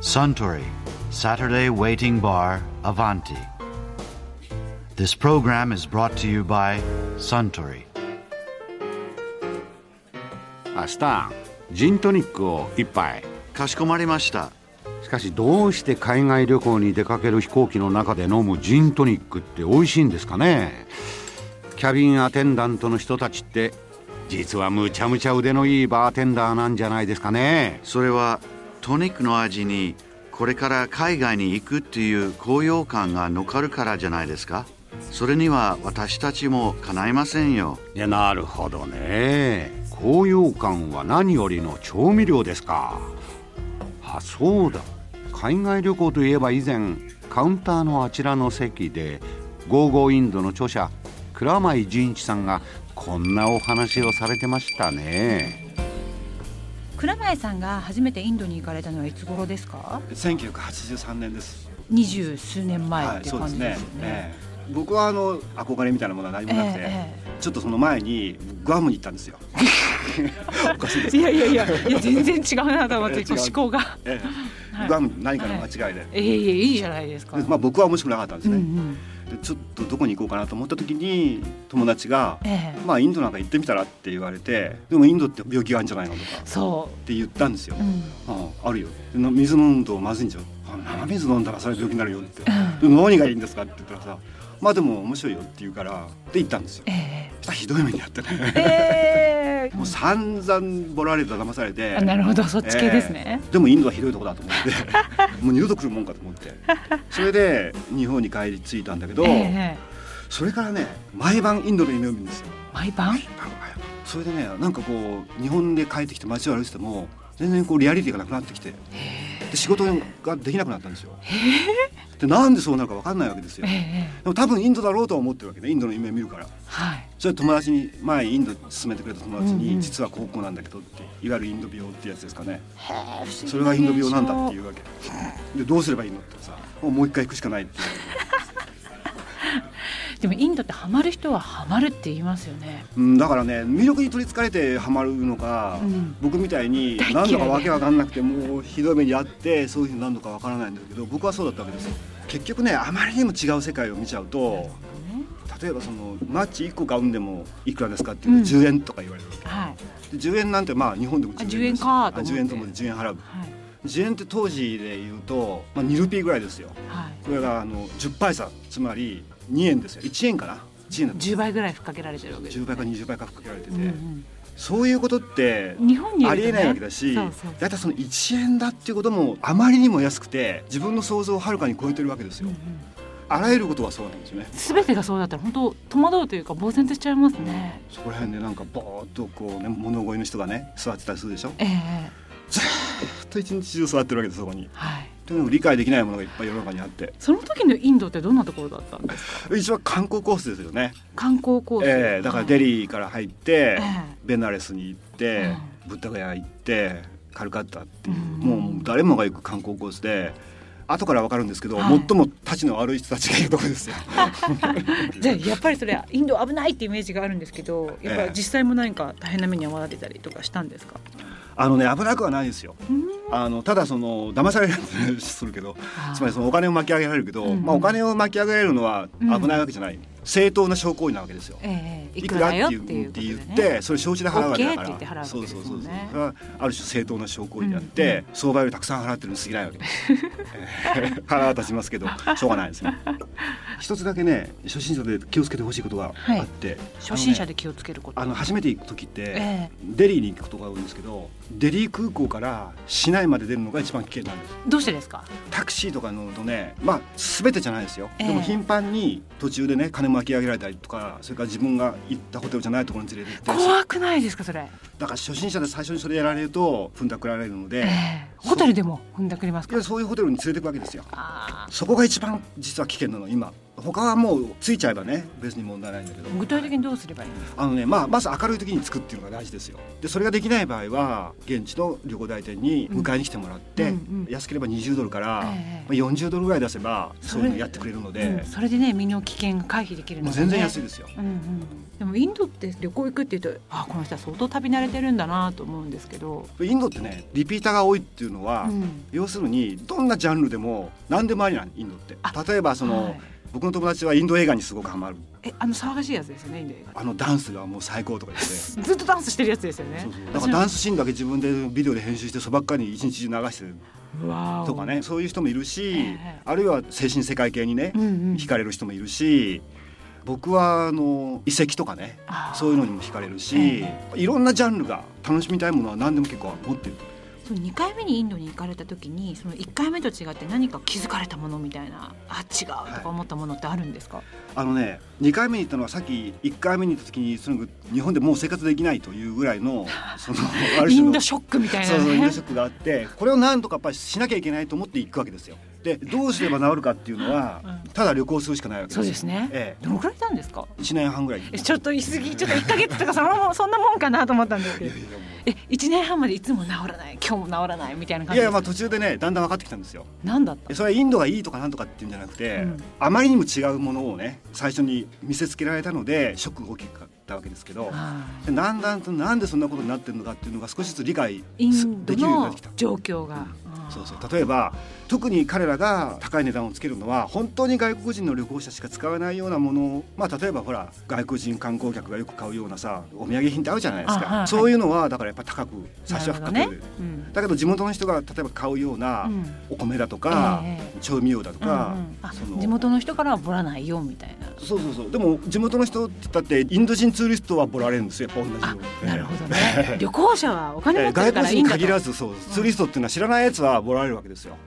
Suntory Saturday Waiting Bar Avanti. This program is brought to you by Suntory. あスタンジントニックを一杯かしこまりました。しかしどうして海外旅行に出かける飛行機の中で飲むジントニックって美味しいんですかね？キャビンアテンダントの人たちって実はむちゃむちゃ腕のいいバーテンダーなんじゃないですかね？それはトニックの味にこれから海外に行くっていう高揚感が残るからじゃないですか？それには私たちもかないませんよ。いやなるほどね。高揚感は何よりの調味料ですか。あそうだ。海外旅行といえば以前カウンターのあちらの席で「ゴーゴーインド」の著者蔵前仁一さんがこんなお話をされてましたね。蔵前さんが初めてインドに行かれたのはいつ頃ですか？1983年です。二十数年前はい、ってそうですね。感じですよ。ね、ええ。僕はあの憧れみたいなものは何もなくて、えちょっとその前にグアムに行ったんですよ。おかしいですいやいやいやいや全然違うなと思って思考が。ええ。はい。グアム何かの間違いで。ええいいじゃないですか、でまあ僕は面白くなかったんですうんうね、んでちょっとどこに行こうかなと思った時に友達がええ「まあインドなんか行ってみたら?」って言われて「でもインドって病気があるんじゃないの?」とかっそて言ったんですよ。う、う。ん。あああるよ。水飲むとまずいんじゃんあ生水飲んだらそれは病気になるよって、うん。で何がいいんですかって言ったらさまあでも面白いよって言うからって言ったんですよ。えそしたらひどい目にあってね。えええもう散々ボラれた騙されて。あなるほど。そっち系ですね、ええ。でもインドはひどいとこだと思って。もう二度と来るもんかと思って。それで日本に帰り着いたんだけど、ええそれからね毎晩インドの夢を見るんですよ。毎晩？それでねなんかこう日本で帰ってきて街を歩いてても全然こうリアリティがなくなってきて。で仕事ができなくなったんですよ。でなんでそうなるか分かんないわけですよ。ええでえ。えも多分インドだろうとは思ってるわけねインドの夢を見るから。はいそれ友達に前インド勧めてくれた友達うんうん。に実は高校なんだけどっていわゆるインド病ってやつですかね。それがインド病なんだっていうわけ。でどうすればいいのってさもうもう一回行くしかないっていう。でもインドってハマる人はハマるって言いますよね。うんだからね魅力に取りつかれてハマるのか、うん。僕みたいに何度かわけわかんなくてもうひどい目にあってそういうふうに何度かわからないんだけど僕はそうだったわけですよ。結局ねあまりにも違う世界を見ちゃうと例えばそのマッチ1個買うんでもいくらですかっていううん。と10円とか言われる、はい。で10円なんてまあ日本でもあ10 10円かと思って。あ10円と思って10円払う。はい。10円って当時で言うと、まあ、2ルピーぐらいですよ。はい。これがあの10パイサつまり2円ですよ。1円かな。1円だった。10倍ぐらいふっかけられてるわけです、ね、10倍か20倍かかけられてて、うんうん。そういうことって日本にありえないわけだし、そうそうだいたいその1円だっていうこともあまりにも安くて自分の想像をはるかに超えてるわけですよ、あらゆることはそうなんですよね。すべてがそうだったら本当戸惑うというか呆然としちゃいますね。そこら辺でなんかぼーっとこうね物乞いの人がね座ってたりするでしょ？ええ。ずーっと一日中座ってるわけですそこに。はい。でも理解できないものがいっぱい世の中にあって。その時のインドってどんなところだったんですか？一番観光コースですよね、観光コース。ええだからデリリーから入って、えベナレスに行って、ブッダガヤ行ってカルカッタっていう、うん。もう誰もが行く観光コースで後から分かるんですけど、はい最もたちの悪い人たちがいるところですよ。じゃあやっぱりそれインド危ないってイメージがあるんですけど、やっぱり実際も何か大変な目に遭われたりとかしたんですか？あのね危なくはないですよ。うん。あのただその騙されるするけどつまりそのお金を巻き上げられるけど、うん。うんまあ、お金を巻き上げられるのは危ないわけじゃない、正当な証拠なわけですよ。ええいいくらっていうよって言っね。てそれ承知で払うわけだから。わけですそうそうそうそうそれはある種正当な証拠であって、うん相場よりたくさん払ってるに過ぎないわけです。えー 腹は立ちますけどしょうがないですね。一つだけね初心者で気をつけてほしいことがあって、初心者で気をつけること。あの初めて行く時って、え。デリーに行くことが多いんですけどデリー空港から市内まで出るのが一番危険なんです。どうしてですか？タクシーとか乗るとねまあ全てじゃないですよ、ええ。でも頻繁に途中でね金巻き上げられたりとかそれから自分が行ったホテルじゃないところに連れて行って。怖くないですかそれ？だから初心者で最初にそれやられると踏んだくられるので、ええ。ホテルでも踏んだくりますか？いや。そういうホテルに連れていくわけですよ。あそこが一番実は危険なの今。他はもうついちゃえばね別に問題ないんだけど。具体的にどうすればいいんですか？あのねまあまず明るい時に着くっていうのが大事ですよ。でそれができない場合は現地の旅行代理店に迎えに来てもらって、うんうん安ければ20ドルから、ええまあ、40ドルぐらい出せばそういうのやってくれるので、うんそれでね身の危険が回避できるのが、ね、全然安いですよ。うんうん、でもインドって旅行行くっていうとあこの人は相当旅慣れてるんだなと思うんですけど、インドってねリピーターが多いっていうのは、うん。要するにどんなジャンルでも何でもありなんインドって。あ例えばその、はい僕の友達はインド映画にすごくハマる。えあの騒がしいやつですよねインド映画。あのダンスがもう最高とか言って。ずっとダンスしてるやつですよね。だからダンスシーンだけ自分でビデオで編集してそばっかり一日中流してる。とかね。そういう人もいるし、ええあるいは精神世界系にね、うん。うん惹かれる人もいるし僕はあの遺跡とかねそういうのにも惹かれるし、え。いろんなジャンルが楽しみたいものは何でも結構持ってるその2回目にインドに行かれた時にその1回目と違って何か気づかれたものみたいなあ違うとか思ったものってあるんですか、あのね2回目に行ったのはさっき1回目に行った時にその日本でもう生活できないというぐらいの そのインドショックみたいなそうそうインドねショックがあってこれをなんとかやっぱりしなきゃいけないと思って行くわけですよ。で どうすれば治るかっていうのはうん。ただ旅行するしかないわけですそうですね、ええ。どのくらいいたんですか？1年半ぐらい。えちょっと言い過ぎちょっと1か月とかそのそんなもんかなと思ったんですけどえ1年半までいつも治らない？今日も治らないみたいな感じいやいやまあ途中でねだんだん分かってきたんですよ。何だった？それはインドがいいとかなんとかっていうんじゃなくて、うん。あまりにも違うものをね最初に見せつけられたのでショックが大きかったわけですけどだんだんとなんでそんなことになってるのかっていうのが少しずつ理解インドできるようになっのてきた。状況が、そうそう。例えば特に彼らが高い値段をつけるのは本当に外国人の旅行者しか使わないようなもの。をまあ例えばほら外国人観光客がよく買うようなさお土産品ってあるじゃないですか、あはい。そういうのはだからやっぱり高く最初はかける、なるほどね。うん。だけど地元の人が例えば買うようなうん。お米だとか、ええ。調味料だとか、うんうん。あその。地元の人からはボラないよみたいなそうそうそう。でも地元の人って言ったってインド人ツーリストはボラれるんですよやっぱ同じあように。なるほどね。旅行者はお金持えーってるから外国人にいいんだと。限らずそうツーリストっていうのは知らないやつはボラれるわけですよ。だか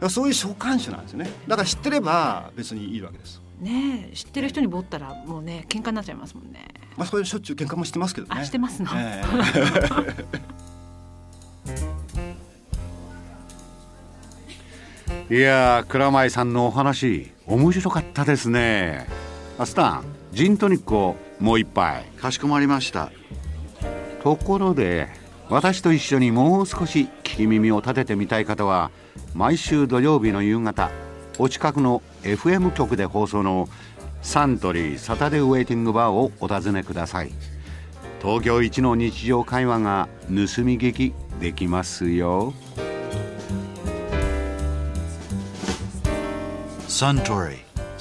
らそういう召喚種なんですよね。だから知ってれば別にいいわけです。ねえ知ってる人にボったらもうね喧嘩になっちゃいますもんね。まあそれしょっちゅう喧嘩もしてますけどね。あしてますの。え。いやー蔵前さんのお話面白かったですねアスタンジントニックをもう一杯。かしこまりました。ところで私と一緒にもう少し聞き耳を立ててみたい方は毎週土曜日の夕方お近くの FM 局で放送のサントリーサタデーウェイティングバーをお尋ねください。東京一の日常会話が盗み聞きできますよ。Suntory